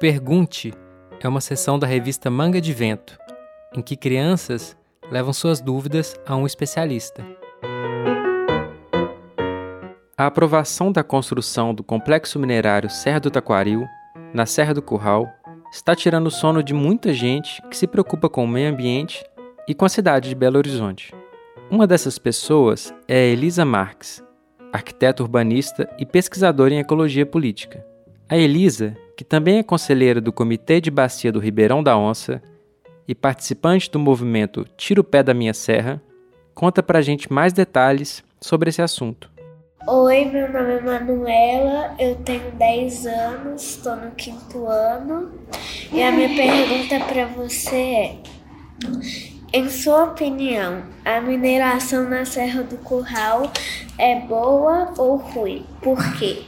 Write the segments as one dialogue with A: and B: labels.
A: Pergunte é uma sessão da revista Manga de Vento, em que crianças levam suas dúvidas a um especialista. A aprovação da construção do complexo minerário Serra do Taquaril, na Serra do Curral, está tirando o sono de muita gente que se preocupa com o meio ambiente e com a cidade de Belo Horizonte. Uma dessas pessoas é Elisa Marques, arquiteta urbanista e pesquisadora em ecologia política. A Elisa, que também é conselheira do Comitê de Bacia do Ribeirão da Onça e participante do movimento Tira o Pé da Minha Serra, conta pra gente mais detalhes sobre esse assunto.
B: Oi, meu nome é Manuela, eu tenho 10 anos, estou no quinto ano e a minha pergunta para você é: em sua opinião, a mineração na Serra do Curral é boa ou ruim? Por quê?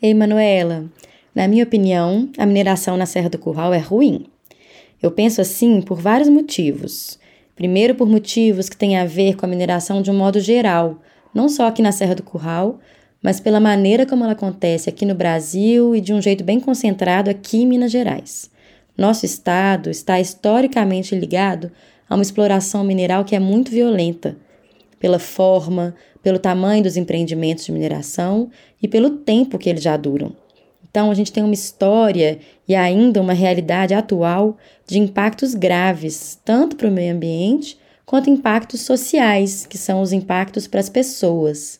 C: Ei, Manuela, na minha opinião, a mineração na Serra do Curral é ruim. Eu penso assim por vários motivos. Primeiro, por motivos que têm a ver com a mineração de um modo geral não só aqui na Serra do Curral, mas pela maneira como ela acontece aqui no Brasil e de um jeito bem concentrado aqui em Minas Gerais. Nosso estado está historicamente ligado a uma exploração mineral que é muito violenta, pela forma, pelo tamanho dos empreendimentos de mineração e pelo tempo que eles já duram. Então, a gente tem uma história e ainda uma realidade atual de impactos graves, tanto para o meio ambiente quanto impactos sociais, que são os impactos para as pessoas.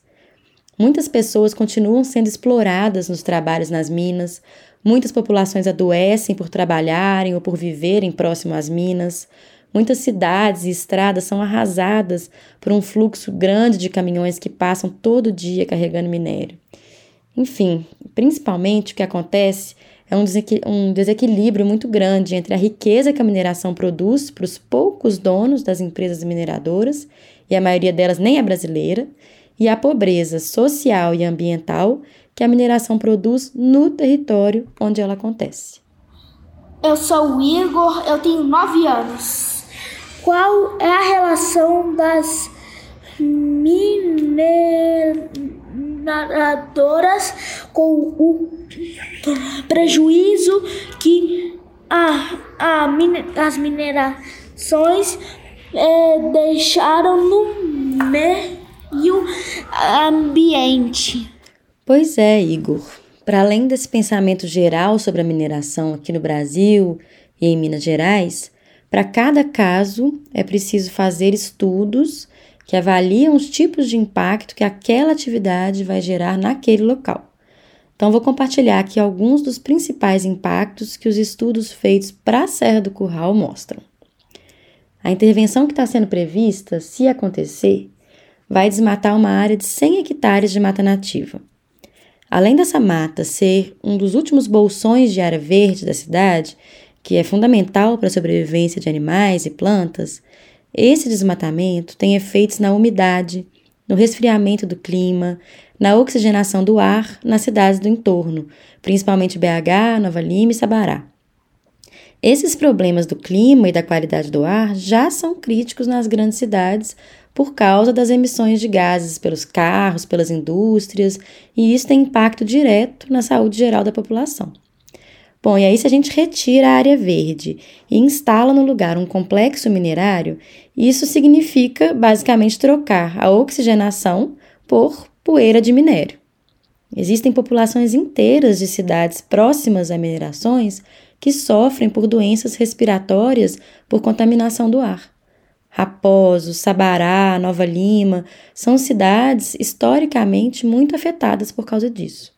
C: Muitas pessoas continuam sendo exploradas nos trabalhos nas minas, muitas populações adoecem por trabalharem ou por viverem próximo às minas, muitas cidades e estradas são arrasadas por um fluxo grande de caminhões que passam todo dia carregando minério. Enfim, principalmente o que acontece é um, um desequilíbrio muito grande entre a riqueza que a mineração produz para os poucos donos das empresas mineradoras, e a maioria delas nem é brasileira, e a pobreza social e ambiental que a mineração produz no território onde ela acontece.
D: Eu sou o Igor, eu tenho 9 anos. Qual é a relação das mineradoras com o prejuízo que a, a, as minerações é, deixaram no meio ambiente.
C: Pois é, Igor. Para além desse pensamento geral sobre a mineração aqui no Brasil e em Minas Gerais, para cada caso é preciso fazer estudos que avaliam os tipos de impacto que aquela atividade vai gerar naquele local. Então, vou compartilhar aqui alguns dos principais impactos que os estudos feitos para a Serra do Curral mostram. A intervenção que está sendo prevista, se acontecer, vai desmatar uma área de 100 hectares de mata nativa. Além dessa mata ser um dos últimos bolsões de área verde da cidade, que é fundamental para a sobrevivência de animais e plantas, esse desmatamento tem efeitos na umidade, no resfriamento do clima, na oxigenação do ar nas cidades do entorno, principalmente BH, Nova Lima e Sabará. Esses problemas do clima e da qualidade do ar já são críticos nas grandes cidades por causa das emissões de gases pelos carros, pelas indústrias, e isso tem impacto direto na saúde geral da população. Bom, e aí se a gente retira a área verde e instala no lugar um complexo minerário, isso significa basicamente trocar a oxigenação por poeira de minério. Existem populações inteiras de cidades próximas a minerações que sofrem por doenças respiratórias por contaminação do ar. Raposo, Sabará, Nova Lima são cidades historicamente muito afetadas por causa disso.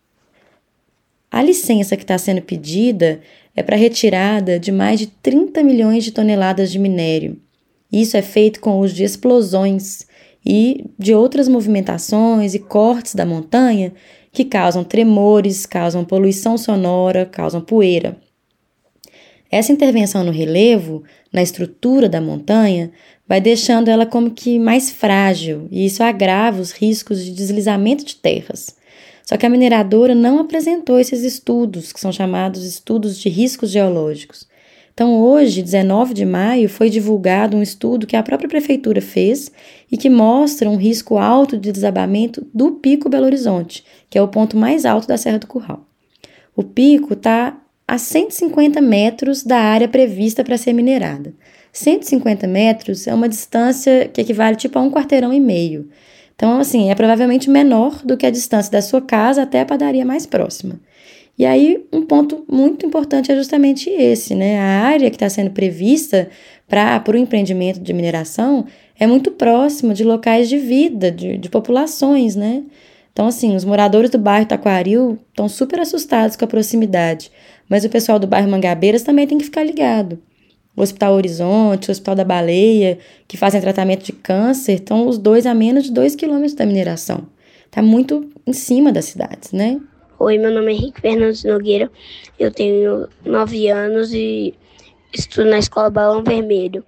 C: A licença que está sendo pedida é para retirada de mais de 30 milhões de toneladas de minério. Isso é feito com o uso de explosões e de outras movimentações e cortes da montanha que causam tremores, causam poluição sonora, causam poeira. Essa intervenção no relevo, na estrutura da montanha, vai deixando ela como que mais frágil e isso agrava os riscos de deslizamento de terras. Só que a mineradora não apresentou esses estudos, que são chamados estudos de riscos geológicos. Então, hoje, 19 de maio, foi divulgado um estudo que a própria prefeitura fez e que mostra um risco alto de desabamento do Pico Belo Horizonte, que é o ponto mais alto da Serra do Curral. O pico está a 150 metros da área prevista para ser minerada. 150 metros é uma distância que equivale tipo a um quarteirão e meio. Então, assim, é provavelmente menor do que a distância da sua casa até a padaria mais próxima. E aí, um ponto muito importante é justamente esse, né? A área que está sendo prevista para o empreendimento de mineração é muito próxima de locais de vida, de, de populações, né? Então, assim, os moradores do bairro Taquaril estão super assustados com a proximidade, mas o pessoal do bairro Mangabeiras também tem que ficar ligado. O Hospital Horizonte, o Hospital da Baleia, que fazem tratamento de câncer, estão os dois a menos de 2 quilômetros da mineração. Está muito em cima das cidades, né?
E: Oi, meu nome é Henrique Fernandes Nogueira, eu tenho 9 anos e estudo na escola Balão Vermelho.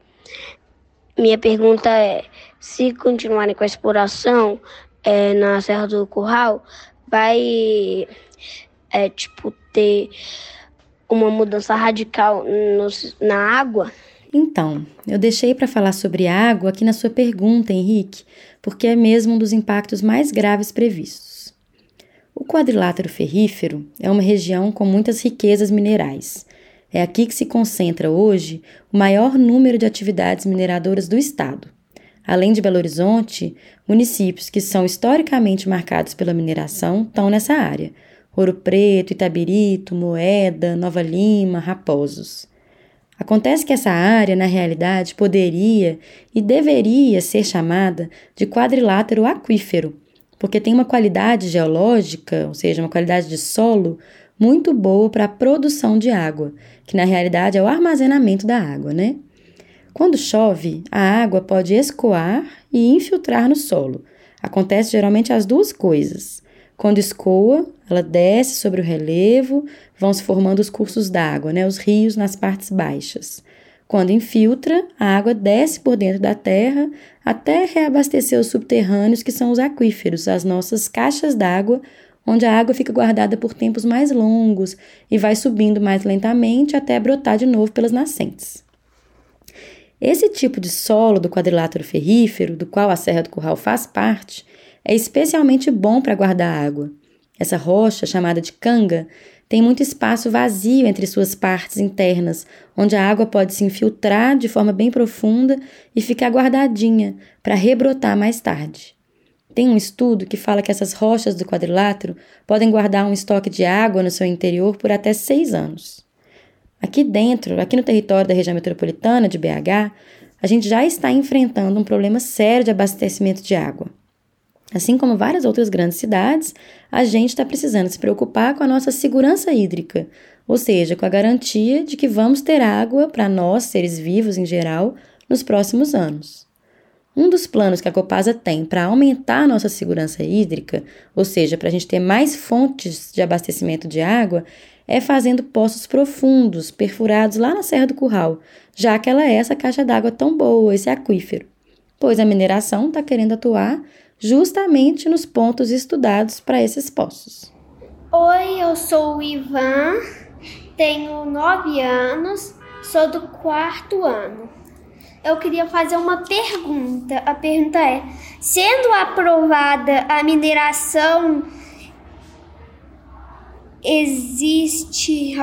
E: Minha pergunta é: se continuarem com a exploração é, na Serra do Curral, vai é, tipo ter uma mudança radical no, na água?
C: Então, eu deixei para falar sobre água aqui na sua pergunta, Henrique, porque é mesmo um dos impactos mais graves previstos. O quadrilátero ferrífero é uma região com muitas riquezas minerais. É aqui que se concentra hoje o maior número de atividades mineradoras do estado. Além de Belo Horizonte, municípios que são historicamente marcados pela mineração estão nessa área, Ouro Preto, Itabirito, Moeda, Nova Lima, Raposos. Acontece que essa área, na realidade, poderia e deveria ser chamada de quadrilátero aquífero, porque tem uma qualidade geológica, ou seja, uma qualidade de solo, muito boa para a produção de água, que na realidade é o armazenamento da água, né? Quando chove, a água pode escoar e infiltrar no solo. Acontece geralmente as duas coisas. Quando escoa, ela desce sobre o relevo, vão se formando os cursos d'água, né, os rios nas partes baixas. Quando infiltra, a água desce por dentro da terra até reabastecer os subterrâneos, que são os aquíferos, as nossas caixas d'água, onde a água fica guardada por tempos mais longos e vai subindo mais lentamente até brotar de novo pelas nascentes. Esse tipo de solo do quadrilátero ferrífero, do qual a Serra do Curral faz parte, é especialmente bom para guardar água. Essa rocha, chamada de canga, tem muito espaço vazio entre suas partes internas, onde a água pode se infiltrar de forma bem profunda e ficar guardadinha para rebrotar mais tarde. Tem um estudo que fala que essas rochas do quadrilátero podem guardar um estoque de água no seu interior por até seis anos. Aqui dentro, aqui no território da região metropolitana de BH, a gente já está enfrentando um problema sério de abastecimento de água. Assim como várias outras grandes cidades, a gente está precisando se preocupar com a nossa segurança hídrica, ou seja, com a garantia de que vamos ter água para nós, seres vivos em geral, nos próximos anos. Um dos planos que a Copasa tem para aumentar a nossa segurança hídrica, ou seja, para a gente ter mais fontes de abastecimento de água, é fazendo poços profundos, perfurados lá na Serra do Curral, já que ela é essa caixa d'água tão boa, esse aquífero. Pois a mineração está querendo atuar justamente nos pontos estudados para esses poços.
F: Oi, eu sou o Ivan, tenho nove anos, sou do quarto ano. Eu queria fazer uma pergunta. A pergunta é: sendo aprovada a mineração, existe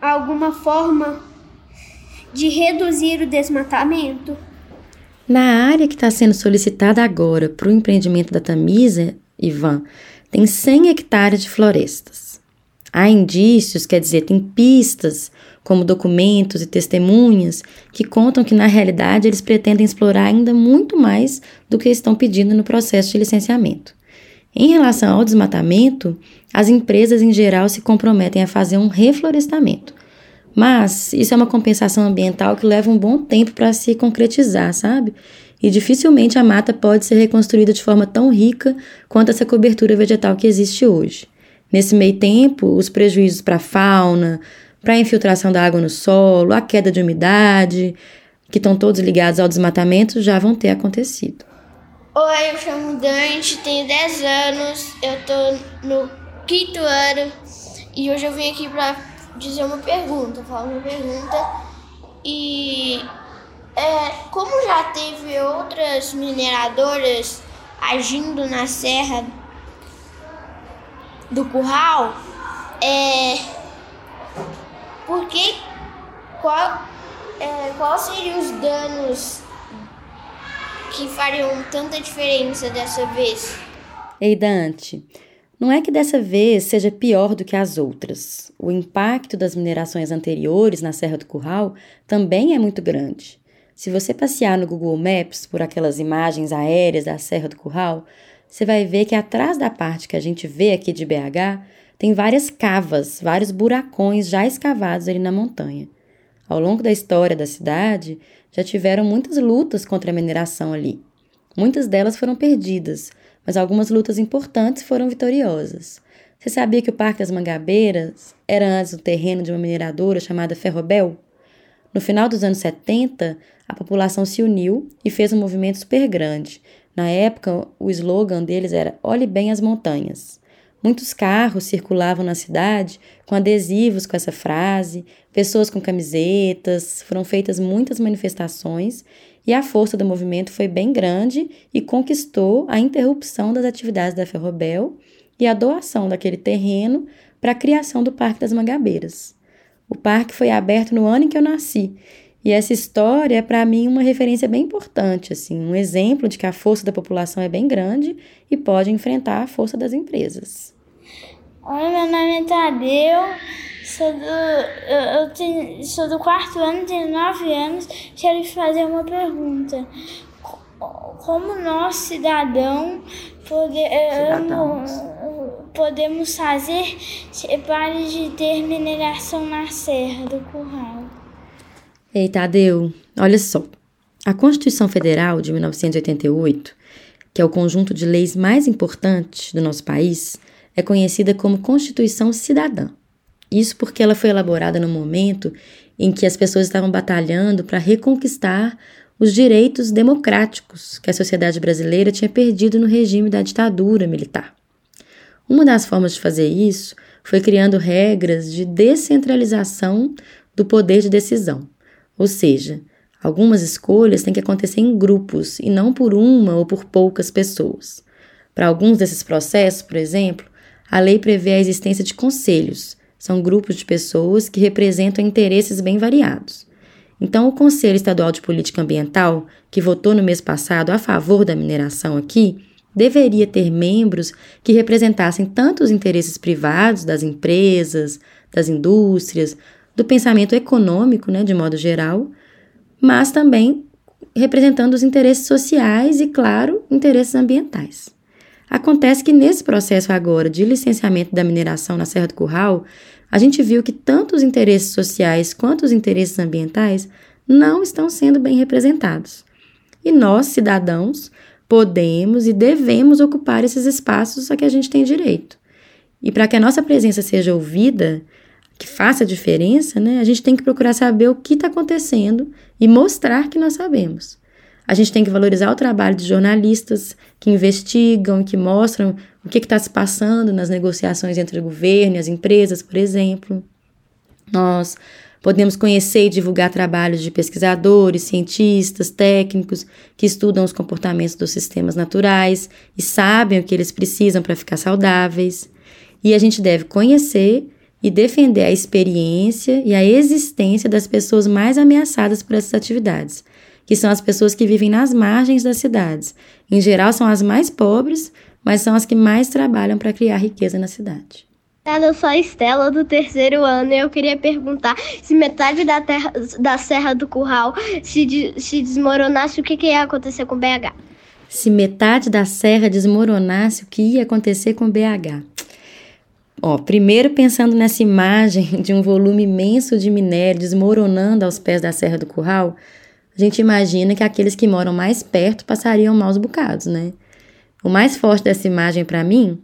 F: alguma forma de reduzir o desmatamento?
C: Na área que está sendo solicitada agora para o empreendimento da Tamisa, Ivan, tem 100 hectares de florestas. Há indícios, quer dizer, tem pistas, como documentos e testemunhas, que contam que na realidade eles pretendem explorar ainda muito mais do que estão pedindo no processo de licenciamento. Em relação ao desmatamento, as empresas em geral se comprometem a fazer um reflorestamento, mas isso é uma compensação ambiental que leva um bom tempo para se concretizar, sabe? E dificilmente a mata pode ser reconstruída de forma tão rica quanto essa cobertura vegetal que existe hoje. Nesse meio tempo, os prejuízos para a fauna, para a infiltração da água no solo, a queda de umidade, que estão todos ligados ao desmatamento, já vão ter acontecido.
G: Oi, eu chamo Dante, tenho 10 anos, eu tô no quinto ano e hoje eu vim aqui para dizer uma pergunta, falar uma pergunta. E é, como já teve outras mineradoras agindo na Serra do Curral, é, por que qual é, qual seriam os danos que fariam tanta diferença dessa vez?
C: Ei, Dante, não é que dessa vez seja pior do que as outras. O impacto das minerações anteriores na Serra do Curral também é muito grande. Se você passear no Google Maps por aquelas imagens aéreas da Serra do Curral, você vai ver que atrás da parte que a gente vê aqui de BH, tem várias cavas, vários buracões já escavados ali na montanha. Ao longo da história da cidade, já tiveram muitas lutas contra a mineração ali. Muitas delas foram perdidas, mas algumas lutas importantes foram vitoriosas. Você sabia que o Parque das Mangabeiras era antes o terreno de uma mineradora chamada Ferrobel? No final dos anos 70, a população se uniu e fez um movimento super grande, na época, o slogan deles era Olhe bem as montanhas. Muitos carros circulavam na cidade com adesivos com essa frase, pessoas com camisetas, foram feitas muitas manifestações e a força do movimento foi bem grande e conquistou a interrupção das atividades da Ferrobel e a doação daquele terreno para a criação do Parque das Mangabeiras. O parque foi aberto no ano em que eu nasci e essa história é para mim uma referência bem importante, assim, um exemplo de que a força da população é bem grande e pode enfrentar a força das empresas.
D: Oi, meu nome é Tadeu, sou do, eu, eu tenho, sou do quarto ano, tenho nove anos. Quero te fazer uma pergunta. Como nós, cidadão, podemos, podemos fazer para de ter mineração na Serra do Curral?
C: Ei, Tadeu, olha só. A Constituição Federal de 1988, que é o conjunto de leis mais importantes do nosso país, é conhecida como Constituição Cidadã. Isso porque ela foi elaborada no momento em que as pessoas estavam batalhando para reconquistar os direitos democráticos que a sociedade brasileira tinha perdido no regime da ditadura militar. Uma das formas de fazer isso foi criando regras de descentralização do poder de decisão, ou seja, algumas escolhas têm que acontecer em grupos e não por uma ou por poucas pessoas. Para alguns desses processos, por exemplo, a lei prevê a existência de conselhos. São grupos de pessoas que representam interesses bem variados. Então, o Conselho Estadual de Política Ambiental, que votou no mês passado a favor da mineração aqui, deveria ter membros que representassem tanto os interesses privados das empresas, das indústrias, do pensamento econômico, né, de modo geral, mas também representando os interesses sociais e, claro, interesses ambientais. Acontece que nesse processo agora de licenciamento da mineração na Serra do Curral, a gente viu que tanto os interesses sociais quanto os interesses ambientais não estão sendo bem representados. E nós, cidadãos, podemos e devemos ocupar esses espaços a que a gente tem direito. E para que a nossa presença seja ouvida, que faça diferença, né, a gente tem que procurar saber o que está acontecendo e mostrar que nós sabemos. A gente tem que valorizar o trabalho de jornalistas que investigam, que mostram o que está se passando nas negociações entre o governo e as empresas, por exemplo. Nós podemos conhecer e divulgar trabalhos de pesquisadores, cientistas, técnicos que estudam os comportamentos dos sistemas naturais e sabem o que eles precisam para ficar saudáveis. E a gente deve conhecer e defender a experiência e a existência das pessoas mais ameaçadas por essas atividades, que são as pessoas que vivem nas margens das cidades. Em geral, são as mais pobres, mas são as que mais trabalham para criar riqueza na cidade.
H: Eu sou a Estela, do terceiro ano, e eu queria perguntar se metade da, terra, da Serra do Curral se, de, se desmoronasse, o que, que ia acontecer com BH?
C: Se metade da serra desmoronasse, o que ia acontecer com BH? Ó, primeiro pensando nessa imagem de um volume imenso de minério desmoronando aos pés da Serra do Curral, a gente imagina que aqueles que moram mais perto passariam maus bocados, né? O mais forte dessa imagem para mim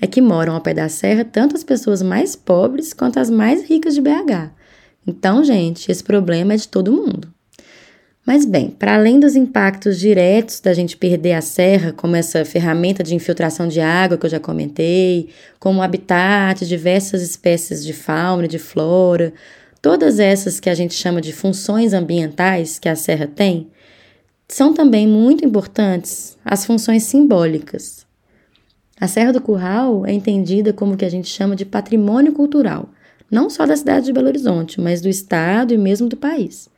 C: é que moram ao pé da serra tanto as pessoas mais pobres quanto as mais ricas de BH. Então, gente, esse problema é de todo mundo. Mas bem, para além dos impactos diretos da gente perder a serra, como essa ferramenta de infiltração de água que eu já comentei, como habitat de diversas espécies de fauna e de flora, todas essas que a gente chama de funções ambientais que a serra tem, são também muito importantes as funções simbólicas. A Serra do Curral é entendida como o que a gente chama de patrimônio cultural. não só da cidade de Belo Horizonte, mas do estado e mesmo do país.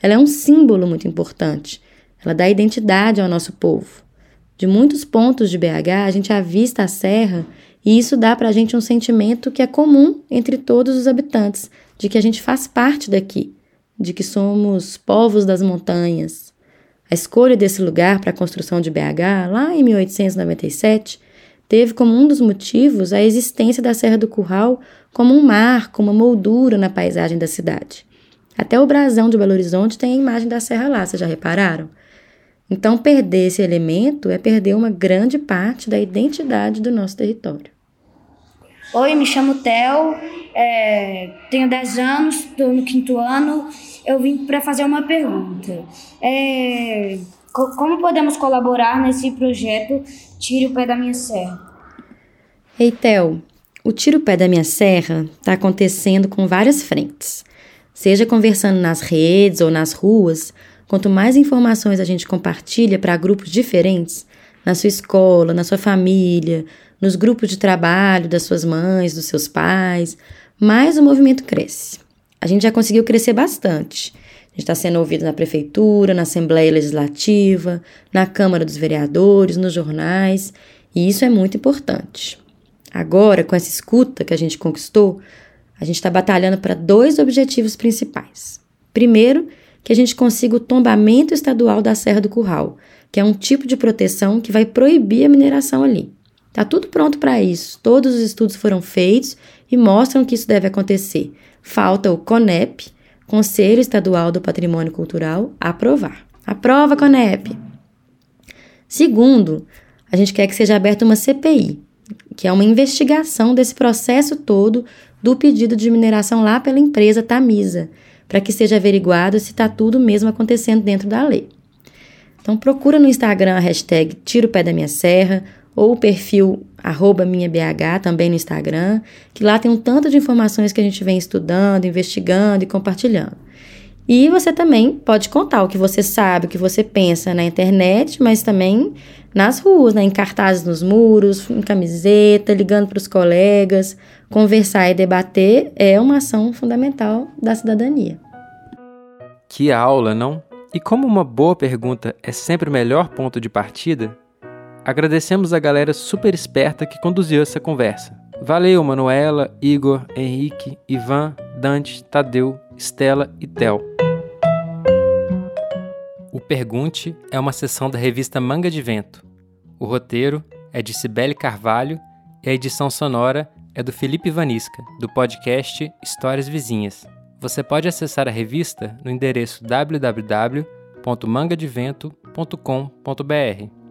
C: Ela é um símbolo muito importante. Ela dá identidade ao nosso povo. De muitos pontos de BH, a gente avista a serra e isso dá para a gente um sentimento que é comum entre todos os habitantes, de que a gente faz parte daqui, de que somos povos das montanhas. A escolha desse lugar para a construção de BH, lá em 1897, teve como um dos motivos a existência da Serra do Curral como um marco, uma moldura na paisagem da cidade. Até o brasão de Belo Horizonte tem a imagem da serra lá, vocês já repararam? Então, perder esse elemento é perder uma grande parte da identidade do nosso território.
I: Oi, me chamo Theo, é, tenho 10 anos, estou no quinto ano. Eu vim para fazer uma pergunta. É, como podemos colaborar nesse projeto Tire o Pé da Minha Serra?
C: Ei, Theo, o Tire o Pé da Minha Serra está acontecendo com várias frentes. Seja conversando nas redes ou nas ruas, quanto mais informações a gente compartilha para grupos diferentes, na sua escola, na sua família, nos grupos de trabalho das suas mães, dos seus pais, mais o movimento cresce. A gente já conseguiu crescer bastante. A gente está sendo ouvido na prefeitura, na Assembleia Legislativa, na Câmara dos Vereadores, nos jornais, e isso é muito importante. Agora, com essa escuta que a gente conquistou, a gente está batalhando para dois objetivos principais. Primeiro, que a gente consiga o tombamento estadual da Serra do Curral, que é um tipo de proteção que vai proibir a mineração ali. Está tudo pronto para isso, todos os estudos foram feitos e mostram que isso deve acontecer. Falta o CONEP, Conselho Estadual do Patrimônio Cultural, aprovar. Aprova, CONEP! Segundo, a gente quer que seja aberta uma CPI, que é uma investigação desse processo todo do pedido de mineração lá pela empresa Tamisa, para que seja averiguado se está tudo mesmo acontecendo dentro da lei. Então procura no Instagram a hashtag Tira o Pé da Minha Serra ou o perfil minhabh também no Instagram, que lá tem um tanto de informações que a gente vem estudando, investigando e compartilhando. E você também pode contar o que você sabe, o que você pensa na internet, mas também nas ruas, né? em cartazes nos muros, em camiseta, ligando para os colegas. Conversar e debater é uma ação fundamental da cidadania.
A: Que aula, não? E como uma boa pergunta é sempre o melhor ponto de partida, agradecemos a galera super esperta que conduziu essa conversa. Valeu, Manuela, Igor, Henrique, Ivan, Dante, Tadeu, Estela e Tel. O Pergunte é uma sessão da revista Manga de Vento. O roteiro é de Cibele Carvalho e a edição sonora é do Felipe Vanisca, do podcast Histórias Vizinhas. Você pode acessar a revista no endereço www.mangadevento.com.br.